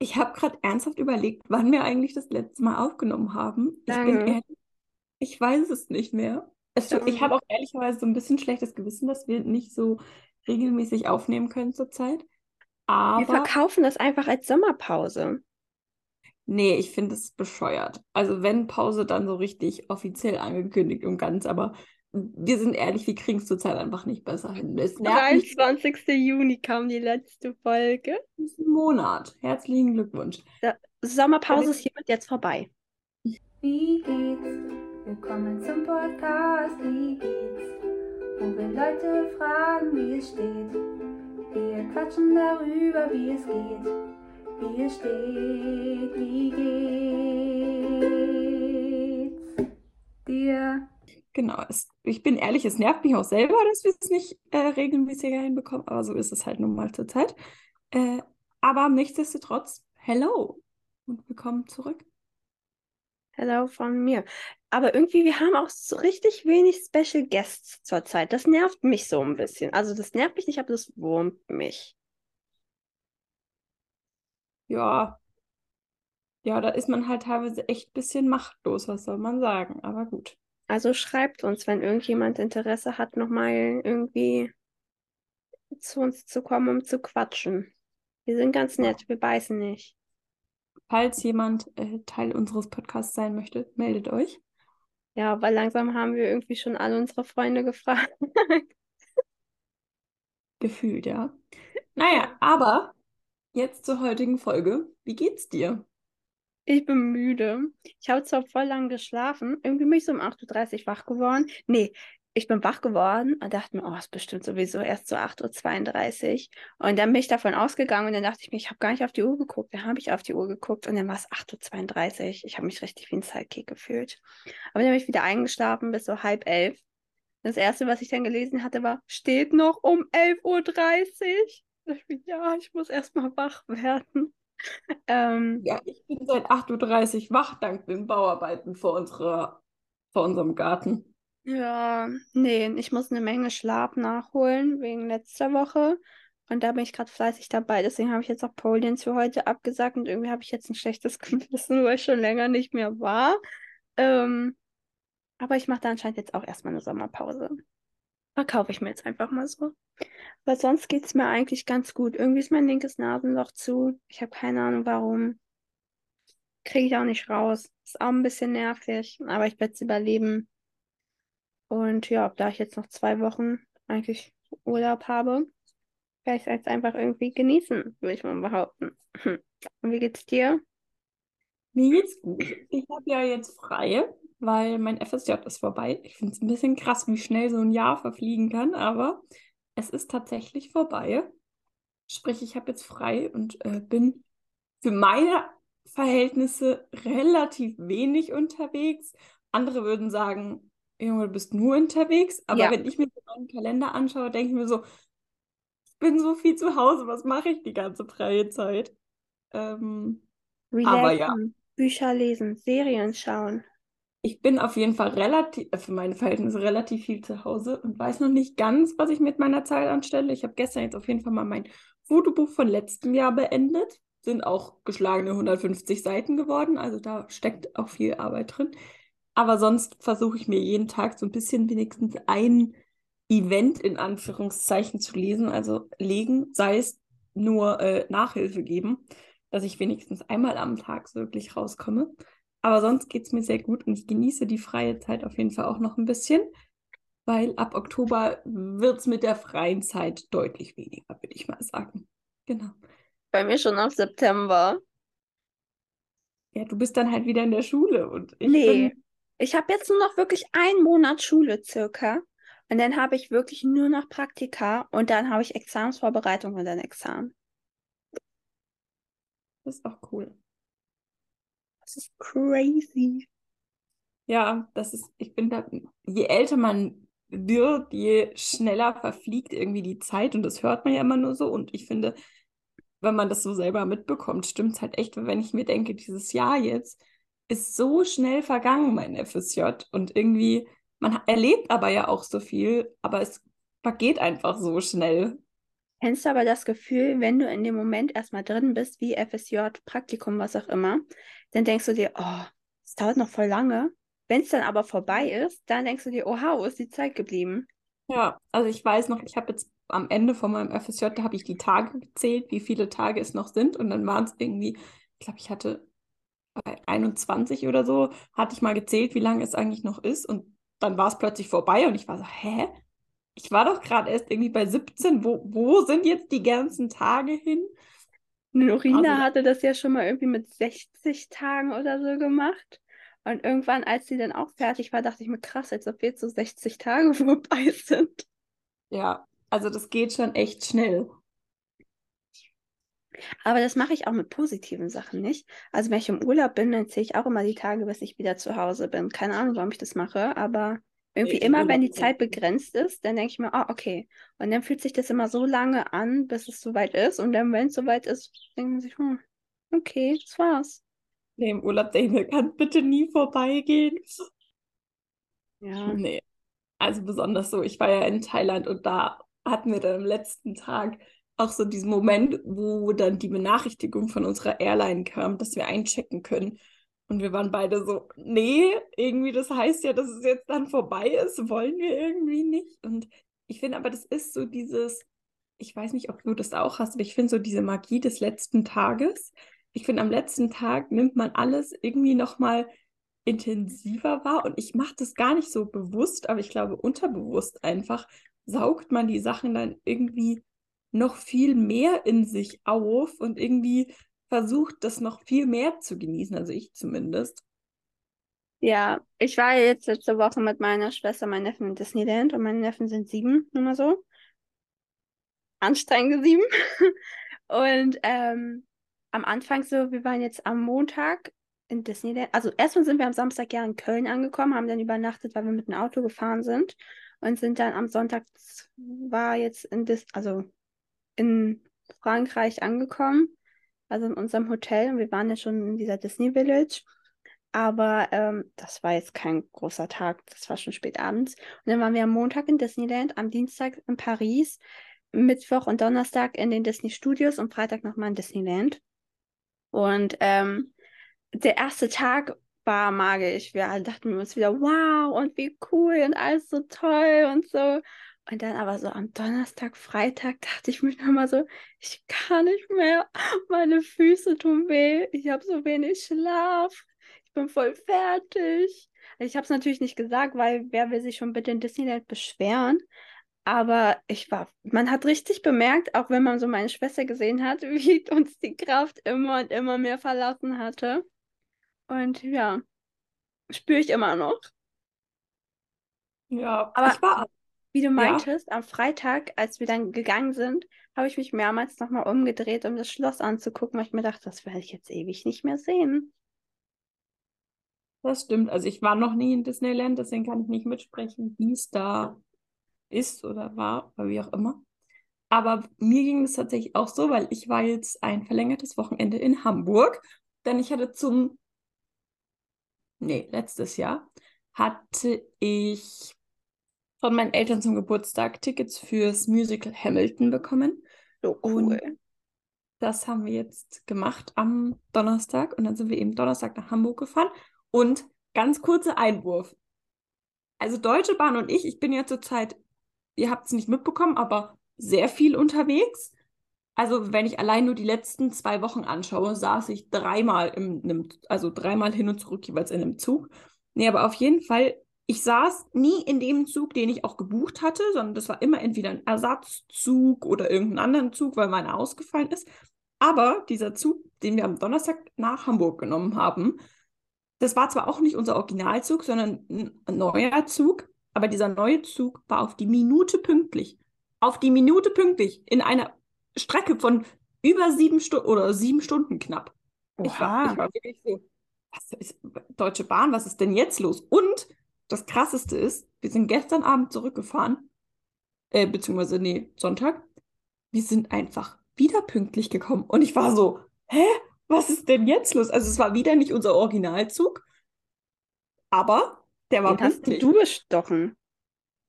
Ich habe gerade ernsthaft überlegt, wann wir eigentlich das letzte Mal aufgenommen haben. Ich bin Lange. ehrlich, ich weiß es nicht mehr. Es, tut- ich Ähm, habe auch ehrlicherweise so ein bisschen schlechtes Gewissen, dass wir nicht so regelmäßig aufnehmen können zurzeit. wir Aber verkaufen das einfach als Sommerpause. nee, ich finde es bescheuert. Also wenn Pause, dann so richtig offiziell angekündigt und ganz. Aber wir sind ehrlich, wir kriegen es zurzeit einfach nicht besser hin. Es nervt mich 23. Juni kam die letzte Folge. diesen Monat. Herzlichen Glückwunsch. Der Sommerpause ist hiermit jetzt vorbei. Wie geht's? Willkommen zum Podcast, wie geht's? Wo wir Leute fragen, wie es steht. Wir quatschen darüber, wie es geht. Wie es steht, wie geht's dir? Genau, es, ich bin ehrlich, es nervt mich auch selber, dass wir es nicht äh, regelmäßiger hinbekommen, aber so ist es halt nun mal zur Zeit. Äh, aber nichtsdestotrotz, hello und willkommen zurück. Hello von mir. Aber irgendwie, wir haben auch so richtig wenig Special Guests zurzeit. Das nervt mich so ein bisschen. Also das nervt mich nicht, aber das wurmt mich. Ja, ja, da ist man halt teilweise echt ein bisschen machtlos, was soll man sagen, aber gut. Also schreibt uns, wenn irgendjemand Interesse hat, nochmal irgendwie zu uns zu kommen, um zu quatschen. Wir sind ganz nett, wir beißen nicht. Falls jemand äh, Teil unseres Podcasts sein möchte, meldet euch. Ja, weil langsam haben wir irgendwie schon alle unsere Freunde gefragt. Gefühlt, ja. Naja, aber jetzt zur heutigen Folge. Wie geht's dir? Ich bin müde. Ich habe zwar voll lang geschlafen, irgendwie bin ich so um 8.30 Uhr wach geworden. Nee, ich bin wach geworden und dachte mir, oh, ist bestimmt sowieso erst so 8.32 Uhr. Und dann bin ich davon ausgegangen und dann dachte ich mir, ich habe gar nicht auf die Uhr geguckt. Dann habe ich auf die Uhr geguckt und dann war es 8.32 Uhr. Ich habe mich richtig wie ein Sidekick gefühlt. Aber dann bin ich wieder eingeschlafen bis so halb elf. Das erste, was ich dann gelesen hatte, war, steht noch um 11.30 Uhr. Ja, ich muss erstmal wach werden. Ähm, Ja, ich bin seit 8.30 Uhr wach dank den Bauarbeiten vor unserer, vor unserem Garten. Ja, nee, ich muss eine Menge Schlaf nachholen wegen letzter Woche. Und da bin ich gerade fleißig dabei. Deswegen habe ich jetzt auch Poliens für heute abgesagt und irgendwie habe ich jetzt ein schlechtes Gewissen, weil ich schon länger nicht mehr war. Ähm, aber ich mache da anscheinend jetzt auch erstmal eine Sommerpause. Verkaufe ich mir jetzt einfach mal so. Aber sonst geht es mir eigentlich ganz gut. Irgendwie ist mein linkes Nasenloch zu. Ich habe keine Ahnung warum. Kriege ich auch nicht raus. Ist auch ein bisschen nervig, aber ich werde es überleben. Und ja, da ich jetzt noch zwei Wochen eigentlich Urlaub habe, werde ich es jetzt einfach irgendwie genießen, würde ich mal behaupten. Und wie geht's dir? Mir geht's gut. Ich habe ja jetzt frei, weil mein FSJ ist vorbei. Ich finde es ein bisschen krass, wie schnell so ein Jahr verfliegen kann, aber es ist tatsächlich vorbei. Sprich, ich habe jetzt frei und äh, bin für meine Verhältnisse relativ wenig unterwegs. Andere würden sagen, Junge, du bist nur unterwegs. Aber Ja. wenn ich mir meinen Kalender anschaue, denke ich mir so, ich bin so viel zu Hause, was mache ich die ganze freie Zeit? Ähm, Aber ja. Relaxen, Bücher lesen, Serien schauen. Ich bin auf jeden Fall relativ, für meine Verhältnisse relativ viel zu Hause und weiß noch nicht ganz, was ich mit meiner Zeit anstelle. Ich habe gestern jetzt auf jeden Fall mal mein Fotobuch von letztem Jahr beendet. Sind auch geschlagene 150 Seiten geworden, also da steckt auch viel Arbeit drin. Aber sonst versuche ich mir jeden Tag so ein bisschen wenigstens ein Event in Anführungszeichen zu lesen, also legen, sei es nur äh, Nachhilfe geben, dass ich wenigstens einmal am Tag wirklich rauskomme. Aber sonst geht es mir sehr gut und ich genieße die freie Zeit auf jeden Fall auch noch ein bisschen, weil ab Oktober wird es mit der freien Zeit deutlich weniger, würde ich mal sagen. Genau. Bei mir schon ab September. Ja, du bist dann halt wieder in der Schule und ich Nee, bin, ich habe jetzt nur noch wirklich einen Monat Schule circa. Und dann habe ich wirklich nur noch Praktika und dann habe ich Examensvorbereitung und dann Examen. das ist auch cool. Das ist crazy. Ja, das ist, ich bin da, je älter man wird, je schneller verfliegt irgendwie die Zeit und das hört man ja immer nur so und ich finde, wenn man das so selber mitbekommt, stimmt es halt echt, wenn ich mir denke, dieses Jahr jetzt ist so schnell vergangen, mein FSJ und irgendwie, man erlebt aber ja auch so viel, aber es vergeht einfach so schnell. Kennst du aber das Gefühl, wenn du in dem Moment erstmal drin bist, wie FSJ, Praktikum, was auch immer, dann denkst du dir, oh, es dauert noch voll lange. Wenn es dann aber vorbei ist, dann denkst du dir, oha, wo ist die Zeit geblieben? Ja, also ich weiß noch, ich habe jetzt am Ende von meinem FSJ, da habe ich die Tage gezählt, wie viele Tage es noch sind. Und dann waren es irgendwie, ich glaube, ich hatte bei 21 oder so, hatte ich mal gezählt, wie lange es eigentlich noch ist. Und dann war es plötzlich vorbei und ich war so, hä? Ich war doch gerade erst irgendwie bei 17. Wo, wo sind jetzt die ganzen Tage hin? Norina also, hatte das ja schon mal irgendwie mit 60 Tagen oder so gemacht. Und irgendwann, als sie dann auch fertig war, dachte ich mir, krass, als ob jetzt so 60 Tage vorbei sind. Ja, also das geht schon echt schnell. Aber das mache ich auch mit positiven Sachen nicht. Also wenn ich im Urlaub bin, dann zähle ich auch immer die Tage, bis ich wieder zu Hause bin. Keine Ahnung, warum ich das mache, aber irgendwie nee, immer, wenn die Zeit begrenzt ist, dann denke ich mir, ah, oh, okay. Und dann fühlt sich das immer so lange an, bis es soweit ist. Und dann, wenn es soweit ist, denkt man sich, hm, okay, das war's. Nee, im Urlaub denke ich, kann bitte nie vorbeigehen. Ja. Nee. Also besonders so, ich war ja in Thailand und da hatten wir dann am letzten Tag auch so diesen Moment, wo dann die Benachrichtigung von unserer Airline kam, dass wir einchecken können. Und wir waren beide so, nee, irgendwie, das heißt ja, dass es jetzt dann vorbei ist, wollen wir irgendwie nicht. Und ich finde aber, das ist so dieses, ich weiß nicht, ob du das auch hast, aber ich finde so diese Magie des letzten Tages. Ich finde, am letzten Tag nimmt man alles irgendwie nochmal intensiver wahr. Und ich mache das gar nicht so bewusst, aber ich glaube, unterbewusst einfach saugt man die Sachen dann irgendwie noch viel mehr in sich auf und irgendwie versucht, das noch viel mehr zu genießen, also ich zumindest. Ja, ich war jetzt letzte Woche mit meiner Schwester, meinen Neffen in Disneyland und meine Neffen sind sieben, nur mal so. Anstrengende sieben. und ähm, am Anfang so, wir waren jetzt am Montag in Disneyland. Also erstmal sind wir am Samstag ja in Köln angekommen, haben dann übernachtet, weil wir mit dem Auto gefahren sind und sind dann am Sonntag war jetzt in Dis also in Frankreich angekommen also in unserem Hotel. Und wir waren ja schon in dieser Disney Village. Aber ähm, das war jetzt kein großer Tag, das war schon spät abends. Und dann waren wir am Montag in Disneyland, am Dienstag in Paris, Mittwoch und Donnerstag in den Disney Studios und Freitag nochmal in Disneyland. Und ähm, der erste Tag war magisch. Wir alle dachten uns wieder, wow, und wie cool und alles so toll und so. Und dann aber so am Donnerstag, Freitag dachte ich mir nochmal so, ich kann nicht mehr, meine Füße tun weh, ich habe so wenig Schlaf, ich bin voll fertig. Ich habe es natürlich nicht gesagt, weil wer will sich schon bitte in Disneyland beschweren? Aber ich war, man hat richtig bemerkt, auch wenn man so meine Schwester gesehen hat, wie uns die Kraft immer und immer mehr verlassen hatte. Und ja, spüre ich immer noch. Ja, aber ich war wie du meintest, ja. am Freitag, als wir dann gegangen sind, habe ich mich mehrmals nochmal umgedreht, um das Schloss anzugucken, weil ich mir dachte, das werde ich jetzt ewig nicht mehr sehen. Das stimmt. Also ich war noch nie in Disneyland, deswegen kann ich nicht mitsprechen, wie es da ist oder war oder wie auch immer. Aber mir ging es tatsächlich auch so, weil ich war jetzt ein verlängertes Wochenende in Hamburg, denn ich hatte zum, nee, letztes Jahr hatte ich von meinen Eltern zum Geburtstag Tickets fürs Musical Hamilton bekommen. So cool. Und das haben wir jetzt gemacht am Donnerstag und dann sind wir eben Donnerstag nach Hamburg gefahren. Und ganz kurzer Einwurf. Also Deutsche Bahn und ich, ich bin ja zurzeit, ihr habt es nicht mitbekommen, aber sehr viel unterwegs. Also wenn ich allein nur die letzten zwei Wochen anschaue, saß ich dreimal im, also dreimal hin und zurück jeweils in einem Zug. Nee, aber auf jeden Fall ich saß nie in dem Zug, den ich auch gebucht hatte, sondern das war immer entweder ein Ersatzzug oder irgendeinen anderen Zug, weil meiner ausgefallen ist. Aber dieser Zug, den wir am Donnerstag nach Hamburg genommen haben, das war zwar auch nicht unser Originalzug, sondern ein neuer Zug, aber dieser neue Zug war auf die Minute pünktlich. Auf die Minute pünktlich in einer Strecke von über sieben Stunden oder sieben Stunden knapp. Ich war, ich war wirklich so, was ist Deutsche Bahn, was ist denn jetzt los? Und das Krasseste ist, wir sind gestern Abend zurückgefahren, äh, beziehungsweise, nee, Sonntag. Wir sind einfach wieder pünktlich gekommen. Und ich war so, hä? Was ist denn jetzt los? Also es war wieder nicht unser Originalzug, aber der war Den pünktlich. hast du bestochen?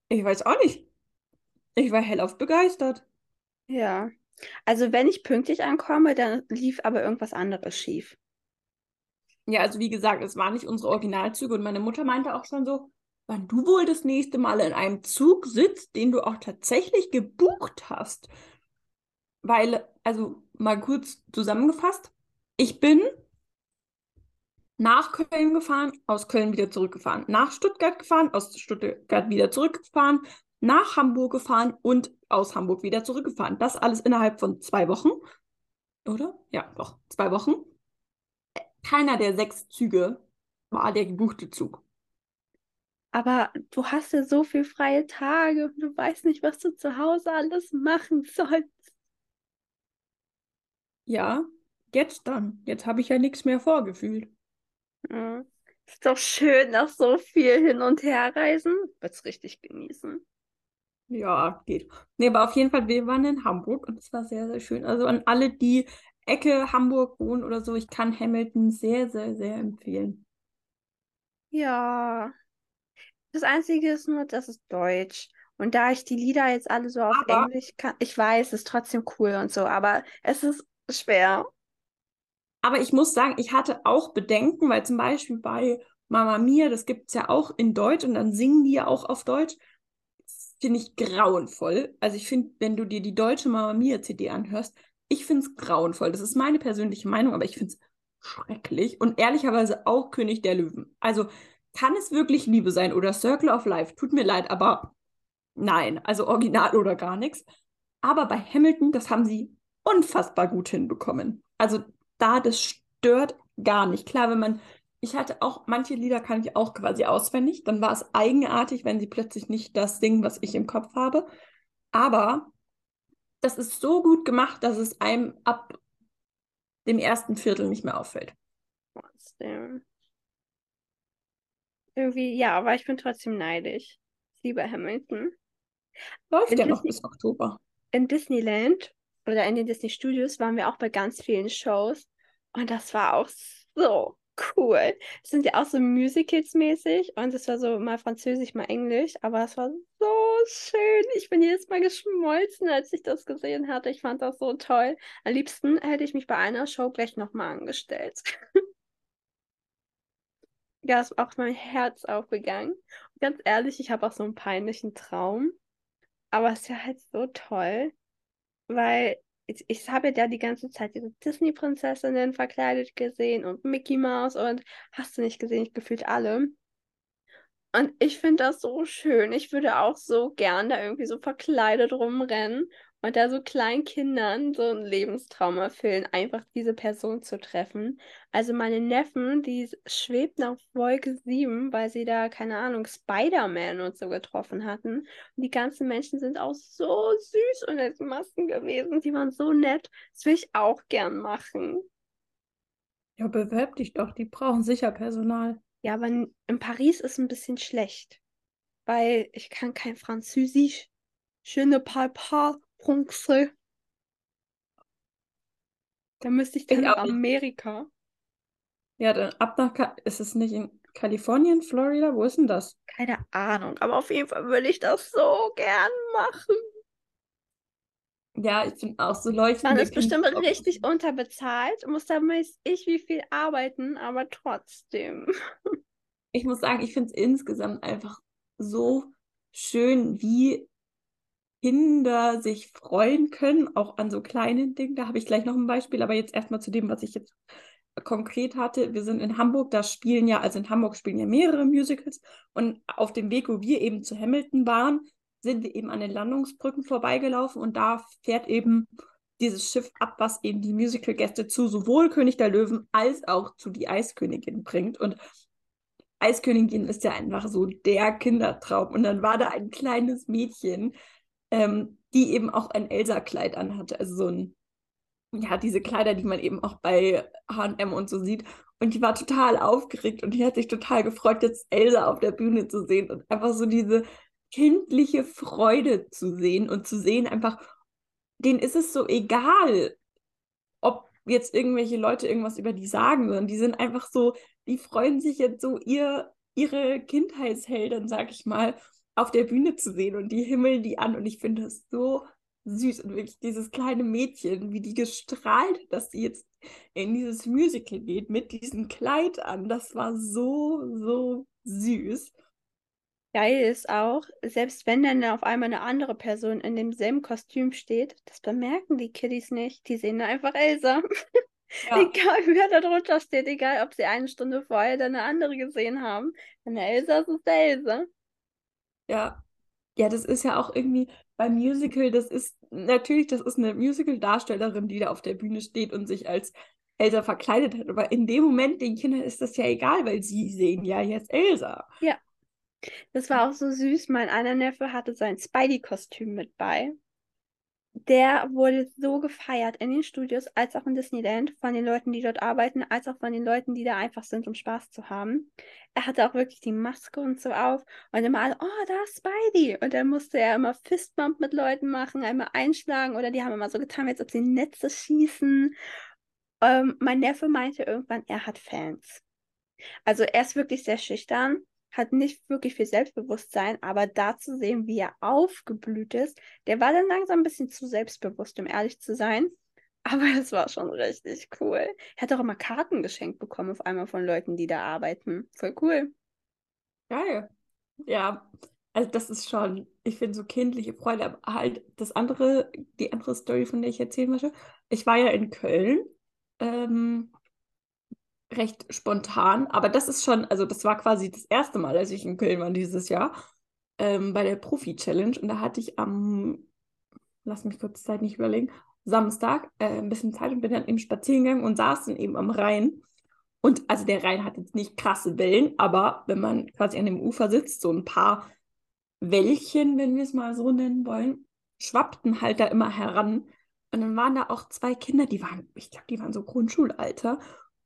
Ich weiß auch nicht. Ich war hellauf begeistert. Ja. Also wenn ich pünktlich ankomme, dann lief aber irgendwas anderes schief. Ja, also wie gesagt, es waren nicht unsere Originalzüge und meine Mutter meinte auch schon so, wann du wohl das nächste Mal in einem Zug sitzt, den du auch tatsächlich gebucht hast. Weil, also mal kurz zusammengefasst, ich bin nach Köln gefahren, aus Köln wieder zurückgefahren, nach Stuttgart gefahren, aus Stuttgart wieder zurückgefahren, nach Hamburg gefahren und aus Hamburg wieder zurückgefahren. Das alles innerhalb von zwei Wochen. Oder? Ja, doch, zwei Wochen. Keiner der sechs Züge war der gebuchte Zug. Aber du hast ja so viel freie Tage und du weißt nicht, was du zu Hause alles machen sollst. Ja, jetzt dann. Jetzt habe ich ja nichts mehr vorgefühlt. Ja. Ist doch schön, nach so viel hin und her reisen. Wird's richtig genießen. Ja, geht. Nee, aber auf jeden Fall, wir waren in Hamburg und es war sehr, sehr schön. Also an alle, die Ecke Hamburg wohnen oder so, ich kann Hamilton sehr, sehr, sehr empfehlen. Ja. Das Einzige ist nur, das ist Deutsch. Und da ich die Lieder jetzt alle so auf Aber- Englisch kann, ich weiß, es ist trotzdem cool und so, aber es ist schwer. Aber ich muss sagen, ich hatte auch Bedenken, weil zum Beispiel bei Mama Mia, das gibt es ja auch in Deutsch und dann singen die ja auch auf Deutsch. Finde ich grauenvoll. Also ich finde, wenn du dir die deutsche Mama Mia CD anhörst, ich finde es grauenvoll. Das ist meine persönliche Meinung, aber ich finde es schrecklich. Und ehrlicherweise auch König der Löwen. Also kann es wirklich Liebe sein oder Circle of Life? Tut mir leid, aber nein. Also original oder gar nichts. Aber bei Hamilton, das haben sie unfassbar gut hinbekommen. Also da, das stört gar nicht. Klar, wenn man, ich hatte auch, manche Lieder kann ich auch quasi auswendig, dann war es eigenartig, wenn sie plötzlich nicht das singen, was ich im Kopf habe. Aber das ist so gut gemacht, dass es einem ab dem ersten Viertel nicht mehr auffällt. Trotzdem. Irgendwie, ja, aber ich bin trotzdem neidisch. Ich liebe Hamilton. Läuft In ja noch bis Oktober. In Disneyland oder in den Disney Studios waren wir auch bei ganz vielen Shows und das war auch so cool. Es sind ja auch so Musicals mäßig und es war so mal Französisch, mal Englisch, aber es war so schön. Ich bin jedes Mal geschmolzen, als ich das gesehen hatte. Ich fand das so toll. Am liebsten hätte ich mich bei einer Show gleich nochmal angestellt. Ja, ist auch mein Herz aufgegangen. Und ganz ehrlich, ich habe auch so einen peinlichen Traum. Aber es ist halt so toll, weil ich, ich habe ja da die ganze Zeit diese Disney-Prinzessinnen verkleidet gesehen und Mickey Mouse und hast du nicht gesehen, ich gefühlt alle. Und ich finde das so schön. Ich würde auch so gern da irgendwie so verkleidet rumrennen und da so kleinen Kindern so einen Lebenstraum erfüllen, einfach diese Person zu treffen. Also meine Neffen, die schwebten auf Wolke 7, weil sie da, keine Ahnung, Spider-Man und so getroffen hatten. Und die ganzen Menschen sind auch so süß und als Masken gewesen. Die waren so nett. Das will ich auch gern machen. Ja, bewerb dich doch, die brauchen sicher Personal. Ja, aber in, in Paris ist ein bisschen schlecht, weil ich kann kein Französisch. Je ne parle pas français. Da müsste ich dann Ich nach auch. Amerika. Ja, dann ab nach, Ka ist es nicht in Kalifornien, Florida? Wo ist denn das? Keine Ahnung, aber auf jeden Fall würde ich das so gern machen. Ja, ich bin auch so Man leuchtende ist bestimmt Kinder- richtig unterbezahlt, muss da weiß ich wie viel arbeiten, aber trotzdem. Ich muss sagen, ich finde es insgesamt einfach so schön, wie Kinder sich freuen können, auch an so kleinen Dingen. Da habe ich gleich noch ein Beispiel, aber jetzt erstmal zu dem, was ich jetzt konkret hatte. Wir sind in Hamburg, da spielen ja, also in Hamburg spielen ja mehrere Musicals und auf dem Weg, wo wir eben zu Hamilton waren, sind wir eben an den Landungsbrücken vorbeigelaufen und da fährt eben dieses Schiff ab, was eben die Musical-Gäste zu sowohl König der Löwen als auch zu die Eiskönigin bringt. Und Eiskönigin ist ja einfach so der Kindertraum. Und dann war da ein kleines Mädchen, ähm, die eben auch ein Elsa-Kleid anhatte. Also so ein, ja, diese Kleider, die man eben auch bei HM und so sieht. Und die war total aufgeregt und die hat sich total gefreut, jetzt Elsa auf der Bühne zu sehen und einfach so diese kindliche Freude zu sehen und zu sehen, einfach, denen ist es so egal, ob jetzt irgendwelche Leute irgendwas über die sagen, sondern die sind einfach so, die freuen sich jetzt so, ihr, ihre Kindheitshelden, sag ich mal, auf der Bühne zu sehen und die himmeln die an und ich finde das so süß. Und wirklich dieses kleine Mädchen, wie die gestrahlt, dass sie jetzt in dieses Musical geht mit diesem Kleid an. Das war so, so süß. Geil ist auch, selbst wenn dann auf einmal eine andere Person in demselben Kostüm steht, das bemerken die Kiddies nicht. Die sehen einfach Elsa. Ja. egal wer da drunter steht, egal ob sie eine Stunde vorher dann eine andere gesehen haben. Wenn der Elsa ist, ist der Elsa. Ja. Ja, das ist ja auch irgendwie beim Musical, das ist natürlich, das ist eine Musical-Darstellerin, die da auf der Bühne steht und sich als Elsa verkleidet hat. Aber in dem Moment, den Kindern ist das ja egal, weil sie sehen ja jetzt Elsa. Ja. Das war auch so süß. Mein einer Neffe hatte sein Spidey-Kostüm mit bei. Der wurde so gefeiert in den Studios, als auch in Disneyland, von den Leuten, die dort arbeiten, als auch von den Leuten, die da einfach sind, um Spaß zu haben. Er hatte auch wirklich die Maske und so auf und immer alle, oh, da ist Spidey. Und dann musste er immer Fistbump mit Leuten machen, einmal einschlagen oder die haben immer so getan, als ob sie Netze schießen. Ähm, mein Neffe meinte irgendwann, er hat Fans. Also er ist wirklich sehr schüchtern hat nicht wirklich viel Selbstbewusstsein, aber da zu sehen, wie er aufgeblüht ist, der war dann langsam ein bisschen zu selbstbewusst, um ehrlich zu sein. Aber es war schon richtig cool. Er hat auch immer Karten geschenkt bekommen auf einmal von Leuten, die da arbeiten. Voll cool. Geil. Ja, also das ist schon, ich finde so kindliche Freude, aber halt das andere, die andere Story, von der ich erzählen möchte. Ich war ja in Köln ähm, recht spontan, aber das ist schon, also das war quasi das erste Mal, als ich in Köln war dieses Jahr, ähm, bei der Profi-Challenge und da hatte ich am, lass mich kurz Zeit nicht überlegen, Samstag äh, ein bisschen Zeit und bin dann eben spazieren gegangen und saß dann eben am Rhein. Und also der Rhein hat jetzt nicht krasse Wellen, aber wenn man quasi an dem Ufer sitzt, so ein paar Wellchen, wenn wir es mal so nennen wollen, schwappten halt da immer heran. Und dann waren da auch zwei Kinder, die waren, ich glaube, die waren so Grundschulalter.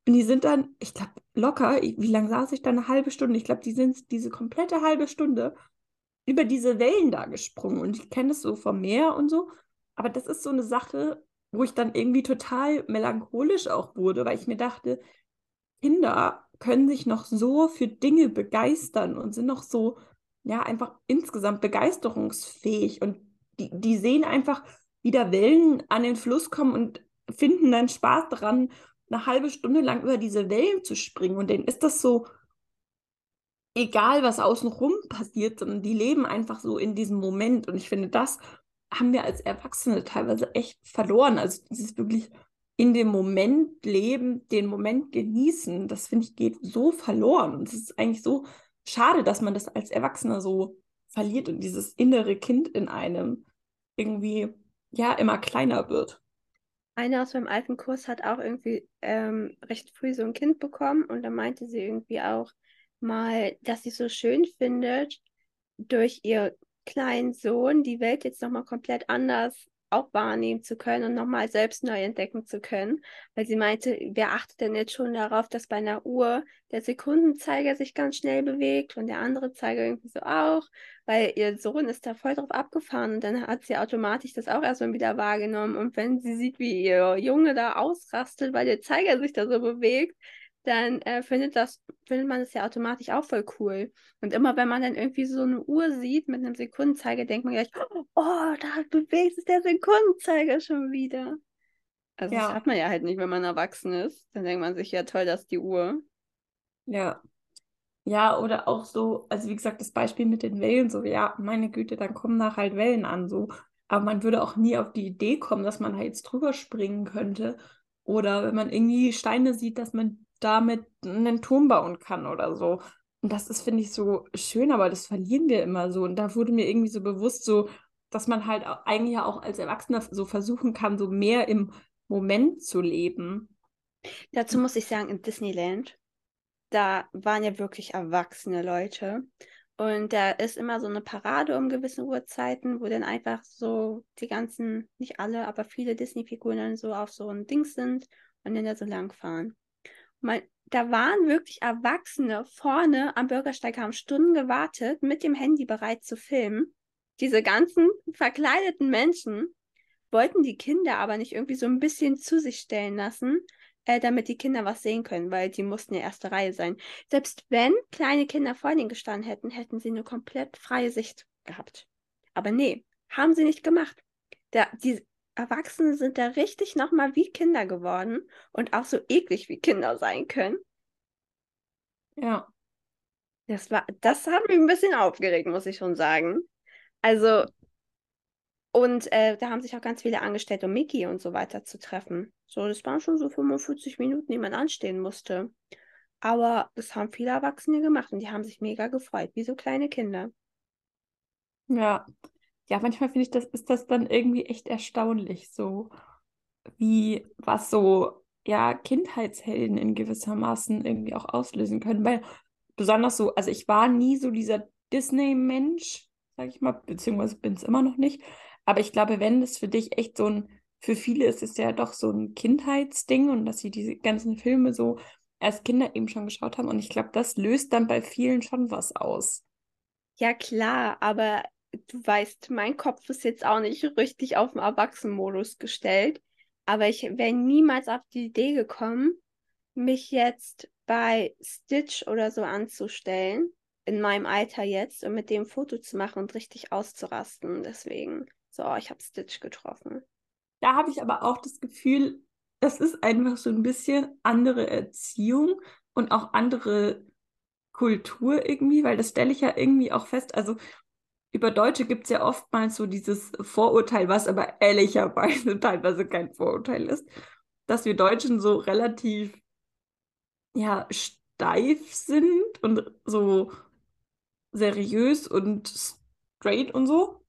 Und die sind dann, ich glaube, locker, wie lange saß ich da? Eine halbe Stunde. Ich glaube, die sind diese komplette halbe Stunde über diese Wellen da gesprungen. Und ich kenne das so vom Meer und so. Aber das ist so eine Sache, wo ich dann irgendwie total melancholisch auch wurde, weil ich mir dachte, Kinder können sich noch so für Dinge begeistern und sind noch so, ja, einfach insgesamt begeisterungsfähig. Und die, die sehen einfach, wie da Wellen an den Fluss kommen und finden dann Spaß daran eine halbe Stunde lang über diese Wellen zu springen und denen ist das so egal, was außenrum passiert, sondern die leben einfach so in diesem Moment und ich finde, das haben wir als Erwachsene teilweise echt verloren. Also dieses wirklich in dem Moment leben, den Moment genießen, das finde ich geht so verloren und es ist eigentlich so schade, dass man das als Erwachsener so verliert und dieses innere Kind in einem irgendwie ja immer kleiner wird. Eine aus meinem alten Kurs hat auch irgendwie ähm, recht früh so ein Kind bekommen und da meinte sie irgendwie auch mal, dass sie so schön findet, durch ihr kleinen Sohn die Welt jetzt nochmal komplett anders auch wahrnehmen zu können und nochmal selbst neu entdecken zu können. Weil sie meinte, wer achtet denn jetzt schon darauf, dass bei einer Uhr der Sekundenzeiger sich ganz schnell bewegt und der andere Zeiger irgendwie so auch, weil ihr Sohn ist da voll drauf abgefahren und dann hat sie automatisch das auch erstmal wieder wahrgenommen. Und wenn sie sieht, wie ihr Junge da ausrastet, weil der Zeiger sich da so bewegt, dann äh, findet, das, findet man das ja automatisch auch voll cool. Und immer wenn man dann irgendwie so eine Uhr sieht mit einem Sekundenzeiger, denkt man gleich, oh, da bewegt sich der Sekundenzeiger schon wieder. Also ja. das hat man ja halt nicht, wenn man erwachsen ist. Dann denkt man sich, ja toll, dass die Uhr. Ja. Ja, oder auch so, also wie gesagt, das Beispiel mit den Wellen, so, ja, meine Güte, dann kommen da halt Wellen an, so. Aber man würde auch nie auf die Idee kommen, dass man halt jetzt drüber springen könnte. Oder wenn man irgendwie Steine sieht, dass man damit einen Turm bauen kann oder so. Und das ist, finde ich, so schön, aber das verlieren wir immer so. Und da wurde mir irgendwie so bewusst, so, dass man halt eigentlich ja auch als Erwachsener so versuchen kann, so mehr im Moment zu leben. Dazu muss ich sagen, in Disneyland, da waren ja wirklich erwachsene Leute. Und da ist immer so eine Parade um gewisse Uhrzeiten, wo dann einfach so die ganzen, nicht alle, aber viele Disney-Figuren dann so auf so ein Ding sind und dann da so lang fahren. Man, da waren wirklich Erwachsene vorne am Bürgersteig, haben Stunden gewartet, mit dem Handy bereit zu filmen. Diese ganzen verkleideten Menschen wollten die Kinder aber nicht irgendwie so ein bisschen zu sich stellen lassen, äh, damit die Kinder was sehen können, weil die mussten ja erste Reihe sein. Selbst wenn kleine Kinder vor ihnen gestanden hätten, hätten sie eine komplett freie Sicht gehabt. Aber nee, haben sie nicht gemacht. Der, die Erwachsene sind da richtig nochmal wie Kinder geworden und auch so eklig wie Kinder sein können. Ja. Das war, das hat mich ein bisschen aufgeregt, muss ich schon sagen. Also, und äh, da haben sich auch ganz viele angestellt, um Mickey und so weiter zu treffen. So, das waren schon so 45 Minuten, die man anstehen musste. Aber das haben viele Erwachsene gemacht und die haben sich mega gefreut, wie so kleine Kinder. Ja. Ja, manchmal finde ich, das ist das dann irgendwie echt erstaunlich, so wie was so, ja, Kindheitshelden in gewissermaßen irgendwie auch auslösen können. Weil besonders so, also ich war nie so dieser Disney-Mensch, sag ich mal, beziehungsweise bin es immer noch nicht. Aber ich glaube, wenn das für dich echt so ein, für viele ist es ja doch so ein Kindheitsding und dass sie diese ganzen Filme so als Kinder eben schon geschaut haben. Und ich glaube, das löst dann bei vielen schon was aus. Ja, klar, aber du weißt, mein Kopf ist jetzt auch nicht richtig auf den Erwachsenenmodus gestellt. Aber ich wäre niemals auf die Idee gekommen, mich jetzt bei Stitch oder so anzustellen, in meinem Alter jetzt, und mit dem Foto zu machen und richtig auszurasten. Deswegen, so, ich habe Stitch getroffen. Da habe ich aber auch das Gefühl, das ist einfach so ein bisschen andere Erziehung und auch andere Kultur irgendwie, weil das stelle ich ja irgendwie auch fest. Also über Deutsche gibt es ja oftmals so dieses Vorurteil, was aber ehrlicherweise teilweise kein Vorurteil ist, dass wir Deutschen so relativ ja, steif sind und so seriös und straight und so.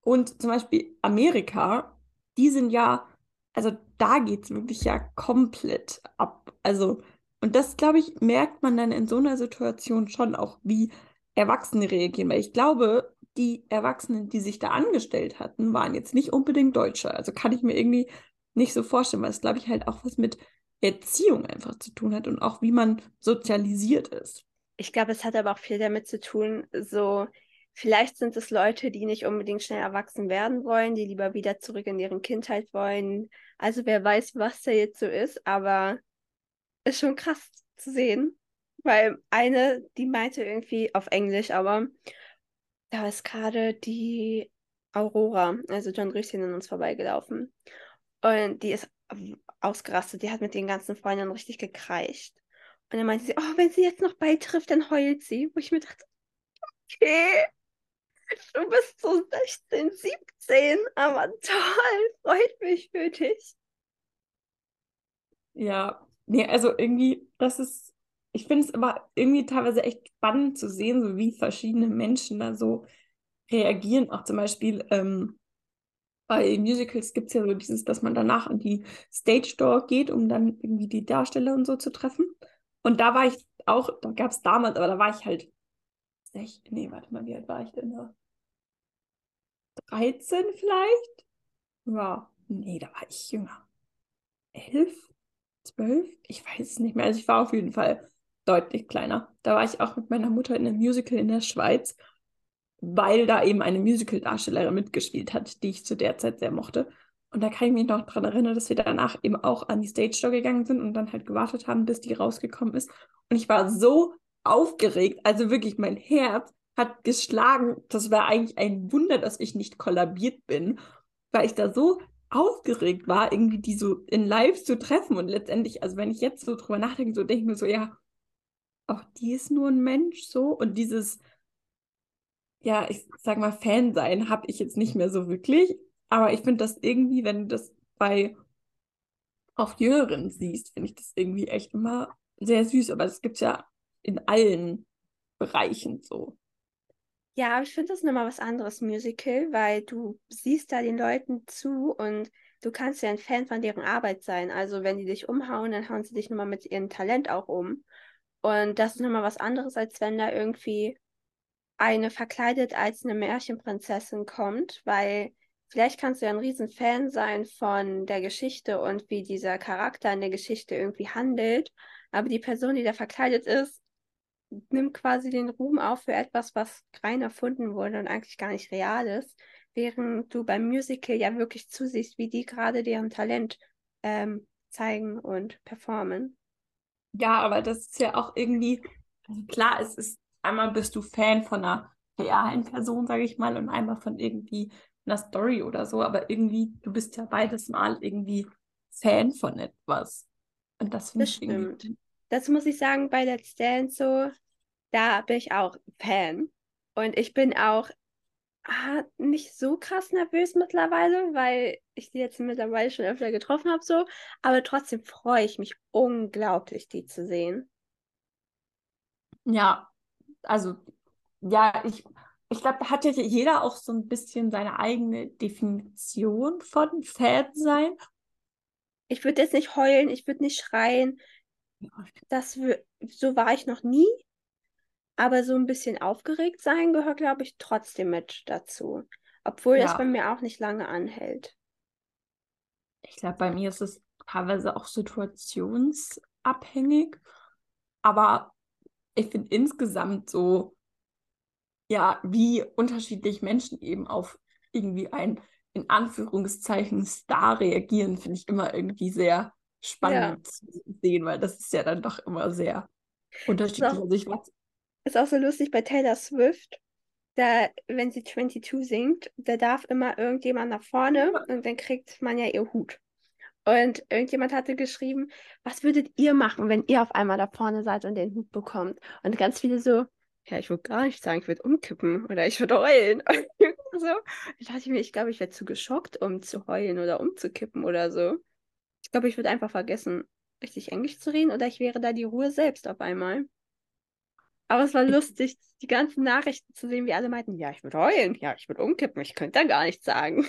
Und zum Beispiel Amerika, die sind ja, also da geht es wirklich ja komplett ab. Also, und das, glaube ich, merkt man dann in so einer Situation schon auch, wie Erwachsene reagieren. Weil ich glaube, die Erwachsenen, die sich da angestellt hatten, waren jetzt nicht unbedingt Deutsche. Also kann ich mir irgendwie nicht so vorstellen, weil es, glaube ich, halt auch was mit Erziehung einfach zu tun hat und auch wie man sozialisiert ist. Ich glaube, es hat aber auch viel damit zu tun, so vielleicht sind es Leute, die nicht unbedingt schnell erwachsen werden wollen, die lieber wieder zurück in ihre Kindheit wollen. Also wer weiß, was da jetzt so ist, aber ist schon krass zu sehen, weil eine, die meinte irgendwie auf Englisch, aber da ist gerade die Aurora, also John Rüschen an uns vorbeigelaufen. Und die ist ausgerastet. Die hat mit den ganzen Freunden richtig gekreischt. Und dann meinte sie, oh, wenn sie jetzt noch beitrifft, dann heult sie. Wo ich mir dachte, okay, du bist so 16, 17, aber toll, freut mich für dich. Ja, nee, also irgendwie, das ist, ich finde es aber irgendwie teilweise echt spannend zu sehen, so wie verschiedene Menschen da so reagieren. Auch zum Beispiel, ähm, bei Musicals gibt es ja so dieses, dass man danach an die Stage Door geht, um dann irgendwie die Darsteller und so zu treffen. Und da war ich auch, da gab es damals, aber da war ich halt, sech, nee, warte mal, wie alt war ich denn da? 13 vielleicht? Ja, nee, da war ich jünger. 11? 12? Ich weiß es nicht mehr. Also ich war auf jeden Fall deutlich kleiner. Da war ich auch mit meiner Mutter in einem Musical in der Schweiz weil da eben eine Musical-Darstellerin mitgespielt hat, die ich zu der Zeit sehr mochte. Und da kann ich mich noch daran erinnern, dass wir danach eben auch an die Stage Door gegangen sind und dann halt gewartet haben, bis die rausgekommen ist. Und ich war so aufgeregt, also wirklich mein Herz hat geschlagen. Das war eigentlich ein Wunder, dass ich nicht kollabiert bin, weil ich da so aufgeregt war, irgendwie die so in Live zu treffen. Und letztendlich, also wenn ich jetzt so drüber nachdenke, so denke ich mir so, ja, auch die ist nur ein Mensch so. Und dieses ja, ich sag mal, Fan sein habe ich jetzt nicht mehr so wirklich. Aber ich finde das irgendwie, wenn du das bei auch Jüngeren siehst, finde ich das irgendwie echt immer sehr süß. Aber das gibt es ja in allen Bereichen so. Ja, aber ich finde das nochmal was anderes Musical, weil du siehst da den Leuten zu und du kannst ja ein Fan von deren Arbeit sein. Also wenn die dich umhauen, dann hauen sie dich nochmal mit ihrem Talent auch um. Und das ist nochmal was anderes, als wenn da irgendwie eine verkleidet als eine Märchenprinzessin kommt, weil vielleicht kannst du ja ein Riesenfan sein von der Geschichte und wie dieser Charakter in der Geschichte irgendwie handelt, aber die Person, die da verkleidet ist, nimmt quasi den Ruhm auf für etwas, was rein erfunden wurde und eigentlich gar nicht real ist, während du beim Musical ja wirklich zusiehst, wie die gerade deren Talent ähm, zeigen und performen. Ja, aber das ist ja auch irgendwie, also klar, es ist einmal bist du Fan von einer realen Person, sage ich mal, und einmal von irgendwie einer Story oder so, aber irgendwie, du bist ja beides Mal irgendwie Fan von etwas. Und das finde ich irgendwie. stimmt. Das muss ich sagen, bei Let's Dance so, da bin ich auch Fan. Und ich bin auch ah, nicht so krass nervös mittlerweile, weil ich die jetzt mittlerweile schon öfter getroffen habe, so. Aber trotzdem freue ich mich unglaublich, die zu sehen. Ja, also, ja, ich, ich glaube, da hat ja jeder auch so ein bisschen seine eigene Definition von Fan sein. Ich würde jetzt nicht heulen, ich würde nicht schreien. Das so war ich noch nie. Aber so ein bisschen aufgeregt sein gehört, glaube ich, trotzdem mit dazu. Obwohl das Ja. bei mir auch nicht lange anhält. Ich glaube, bei mir ist es teilweise auch situationsabhängig, aber ich finde insgesamt so, ja, wie unterschiedlich Menschen eben auf irgendwie ein, in Anführungszeichen, Star reagieren, finde ich immer irgendwie sehr spannend zu sehen, weil das ist ja dann doch immer sehr unterschiedlich. Also ich weiß, Ist auch so lustig bei Taylor Swift. Da, wenn sie 22 singt, da darf immer irgendjemand nach vorne und dann kriegt man ja ihr Hut. Und irgendjemand hatte geschrieben, was würdet ihr machen, wenn ihr auf einmal da vorne seid und den Hut bekommt? Und ganz viele so, ja, ich würde gar nicht sagen, ich würde umkippen oder ich würde heulen. So. Da dachte ich mir, ich glaube, ich wäre zu geschockt, um zu heulen oder umzukippen oder so. Ich glaube, ich würde einfach vergessen, richtig Englisch zu reden oder ich wäre da die Ruhe selbst auf einmal. Aber es war lustig, die ganzen Nachrichten zu sehen, wie alle meinten, ja, ich würde heulen, ja, ich würde umkippen, ich könnte da gar nichts sagen.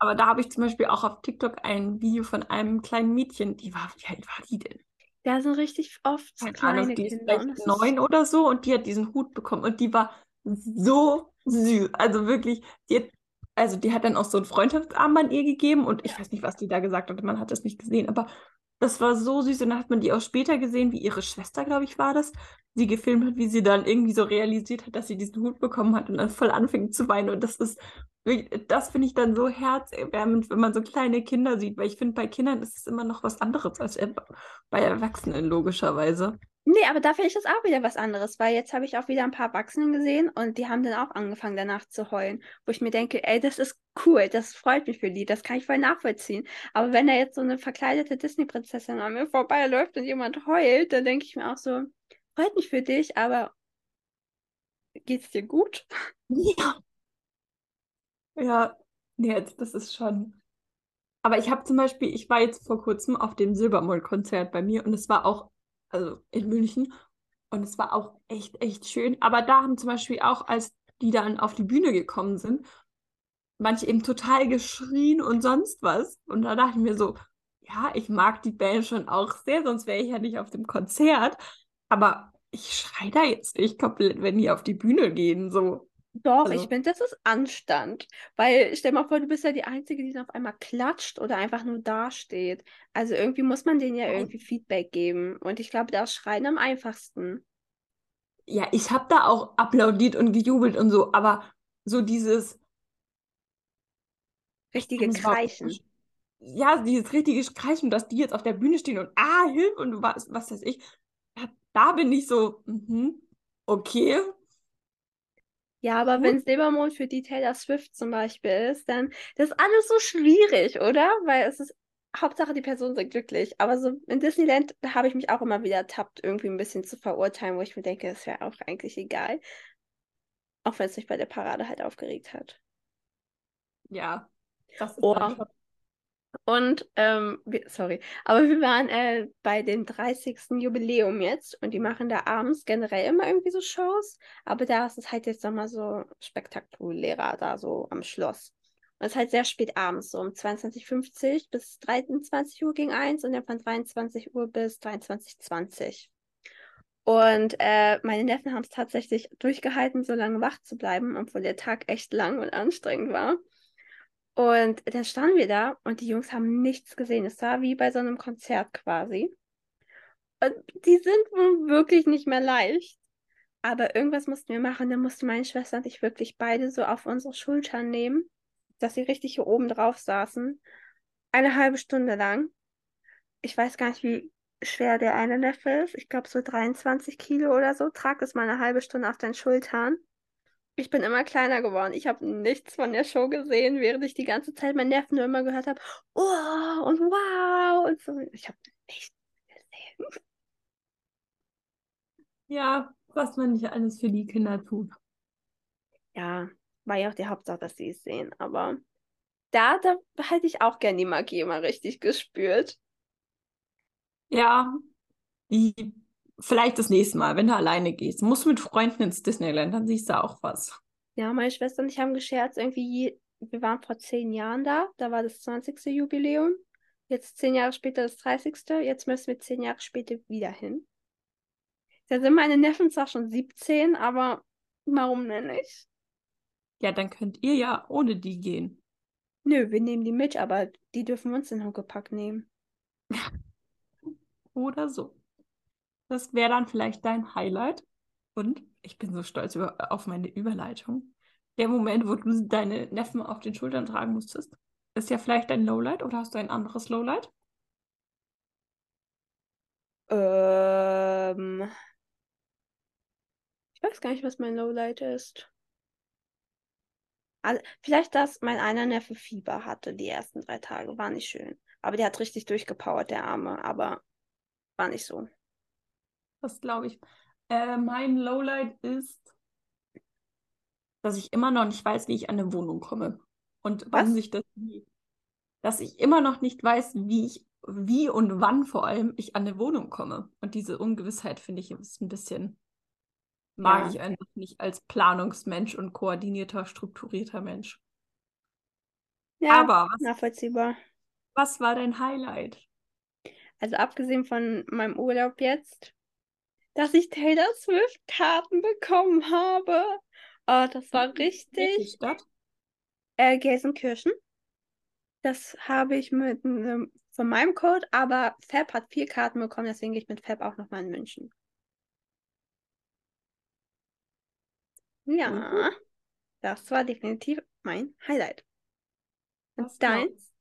aber da habe ich zum Beispiel auch auf TikTok ein Video von einem kleinen Mädchen, die war, wie alt war die denn? Da sind richtig oft keine kleine Ahnung, die ist Kinder. vielleicht das neun oder so und die hat diesen Hut bekommen und die war so süß. Also wirklich, die hat, also die hat dann auch so ein Freundschaftsarmband ihr gegeben und ich weiß nicht, was die da gesagt hat, man hat das nicht gesehen, aber das war so süß. Und dann hat man die auch später gesehen, wie ihre Schwester, glaube ich, war das, sie gefilmt hat, wie sie dann irgendwie so realisiert hat, dass sie diesen Hut bekommen hat und dann voll anfing zu weinen. Und das ist das finde ich dann so herzerwärmend, wenn man so kleine Kinder sieht, weil ich finde, bei Kindern ist es immer noch was anderes als bei Erwachsenen, logischerweise. Nee, aber da finde ich das auch wieder was anderes, weil jetzt habe ich auch wieder ein paar Erwachsenen gesehen und die haben dann auch angefangen danach zu heulen, wo ich mir denke, ey, das ist cool, das freut mich für die, das kann ich voll nachvollziehen. Aber wenn da jetzt so eine verkleidete Disney-Prinzessin an mir vorbeiläuft und jemand heult, dann denke ich mir auch so, freut mich für dich, aber geht's dir gut? Ja. Ja, nee, das ist schon. Aber ich habe zum Beispiel, ich war jetzt vor kurzem auf dem Silbermond-Konzert bei mir und es war auch, also in München, und es war auch echt, echt schön. Aber da haben zum Beispiel auch, als die dann auf die Bühne gekommen sind, manche eben total geschrien und sonst was. Und da dachte ich mir so, ja, ich mag die Band schon auch sehr, sonst wäre ich ja nicht auf dem Konzert. Aber ich schreie da jetzt nicht komplett, wenn die auf die Bühne gehen, so. Doch, Also- ich finde, das ist Anstand. Weil stell mal vor, du bist ja die Einzige, die dann auf einmal klatscht oder einfach nur dasteht. Also irgendwie muss man denen ja irgendwie Feedback geben. Und ich glaube, da ist Schreien am einfachsten. Ja, ich habe da auch applaudiert und gejubelt und so, aber so dieses Richtige Kreischen. Ja, dieses richtige Kreischen, dass die jetzt auf der Bühne stehen und ah, Hilfe und was, was weiß ich. Da, da bin ich so, mhm, okay. Ja, aber Gut. wenn Silbermond für die Taylor Swift zum Beispiel ist, dann das ist alles so schwierig, oder? Weil es ist Hauptsache, die Personen sind glücklich. Aber so in Disneyland habe ich mich auch immer wieder ertappt, irgendwie ein bisschen zu verurteilen, wo ich mir denke, es wäre auch eigentlich egal. Auch wenn es mich bei der Parade halt aufgeregt hat. Ja, das ist Oh. schon. Und, ähm, wir, sorry, aber wir waren äh, bei dem 30. Jubiläum jetzt und die machen da abends generell immer irgendwie so Shows, aber da ist es halt jetzt nochmal so spektakulärer da so am Schloss. Und es ist halt sehr spät abends, so um 22.50 bis 23 Uhr ging eins und dann von 23 Uhr bis 23.20 Und äh, meine Neffen haben es tatsächlich durchgehalten, so lange wach zu bleiben, obwohl der Tag echt lang und anstrengend war. Und dann standen wir da und die Jungs haben nichts gesehen. Es war wie bei so einem Konzert quasi. Und die sind wohl wirklich nicht mehr leicht. Aber irgendwas mussten wir machen. Dann mussten meine Schwester und ich wirklich beide so auf unsere Schultern nehmen, dass sie richtig hier oben drauf saßen. Eine halbe Stunde lang. Ich weiß gar nicht, wie schwer der eine Neffe ist. Ich glaube so 23 Kilo oder so. Trag es mal eine halbe Stunde auf deinen Schultern. Ich bin immer kleiner geworden. Ich habe nichts von der Show gesehen, während ich die ganze Zeit meinen Nerven nur immer gehört habe. Oh und wow und so. Ich habe nichts gesehen. Ja, was man nicht alles für die Kinder tut. Ja, war ja auch die Hauptsache, dass sie es sehen. Aber da, da hätte ich auch gern die Magie mal richtig gespürt. Ja, die, vielleicht das nächste Mal, wenn du alleine gehst. Musst mit Freunden ins Disneyland, dann siehst du auch was. Ja, meine Schwester und ich haben gescherzt, irgendwie, wir waren vor zehn Jahren da, da war das 20. Jubiläum. Jetzt zehn Jahre später das 30. Jetzt müssen wir zehn Jahre später wieder hin. Da sind meine Neffen zwar schon 17, aber warum denn nicht? Ja, dann könnt ihr ja ohne die gehen. Nö, wir nehmen die mit, aber die dürfen uns in Huckepack nehmen. Oder so. Das wäre dann vielleicht dein Highlight. Und ich bin so stolz über, auf meine Überleitung. Der Moment, wo du deine Neffen auf den Schultern tragen musstest, ist ja vielleicht dein Lowlight oder hast du ein anderes Lowlight? Ähm, ich weiß gar nicht, was mein Lowlight ist. Also, vielleicht, dass mein einer Neffe Fieber hatte die ersten drei Tage. War nicht schön. Aber der hat richtig durchgepowert, der Arme. Aber war nicht so. Das glaube ich. Äh, mein Lowlight ist, dass ich immer noch nicht weiß, wie ich an eine Wohnung komme. Und wann Was? sich das, dass ich immer noch nicht weiß, wie ich, wie und wann vor allem ich an eine Wohnung komme. Und diese Ungewissheit finde ich ist ein bisschen, mag Ja. ich einfach nicht als Planungsmensch und koordinierter, strukturierter Mensch. Ja, Aber was, nachvollziehbar. was war dein Highlight? Also abgesehen von meinem Urlaub jetzt, dass ich Taylor Swift Karten bekommen habe. Oh, das war Welche richtig. Stadt? Äh, Gelsenkirchen. Das habe ich mit einem, von meinem Code, aber Fab hat vier Karten bekommen, deswegen gehe ich mit Fab auch nochmal in München. Ja, Mhm. das war definitiv mein Highlight. Und glaub deins?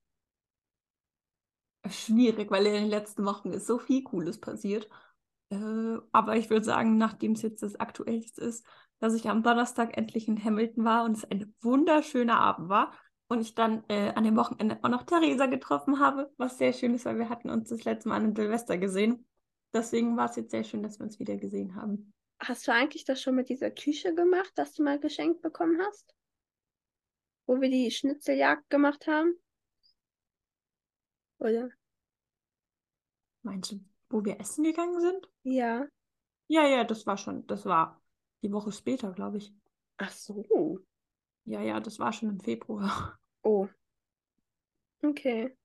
Schwierig, weil in den letzten Wochen ist so viel Cooles passiert. Äh, aber ich würde sagen, nachdem es jetzt das Aktuellste ist, dass ich am Donnerstag endlich in Hamilton war und es ein wunderschöner Abend war und ich dann äh, an dem Wochenende auch noch Theresa getroffen habe, was sehr schön ist, weil wir hatten uns das letzte Mal an Silvester gesehen. Deswegen war es jetzt sehr schön, dass wir uns wieder gesehen haben. Hast du eigentlich das schon mit dieser Küche gemacht, das du mal geschenkt bekommen hast? Wo wir die Schnitzeljagd gemacht haben? Oder? Meinst du, wo wir essen gegangen sind? Ja. Ja, ja, das war schon, das war die Woche später, glaube ich. Ach so. Ja, ja, das war schon im Februar. Oh. Okay.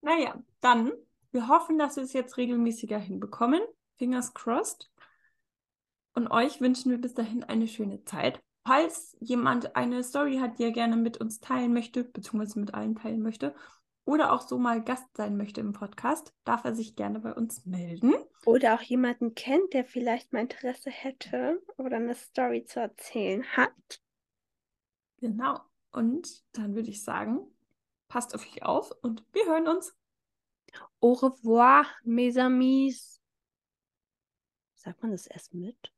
Naja, dann, wir hoffen, dass wir es jetzt regelmäßiger hinbekommen. Fingers crossed. Und euch wünschen wir bis dahin eine schöne Zeit. Falls jemand eine Story hat, die er gerne mit uns teilen möchte, beziehungsweise mit allen teilen möchte, oder auch so mal Gast sein möchte im Podcast, darf er sich gerne bei uns melden. Oder auch jemanden kennt, der vielleicht mal Interesse hätte oder eine Story zu erzählen hat. Genau. Und dann würde ich sagen, passt auf euch auf und wir hören uns. Au revoir, mes amis. Sagt man das erst mit?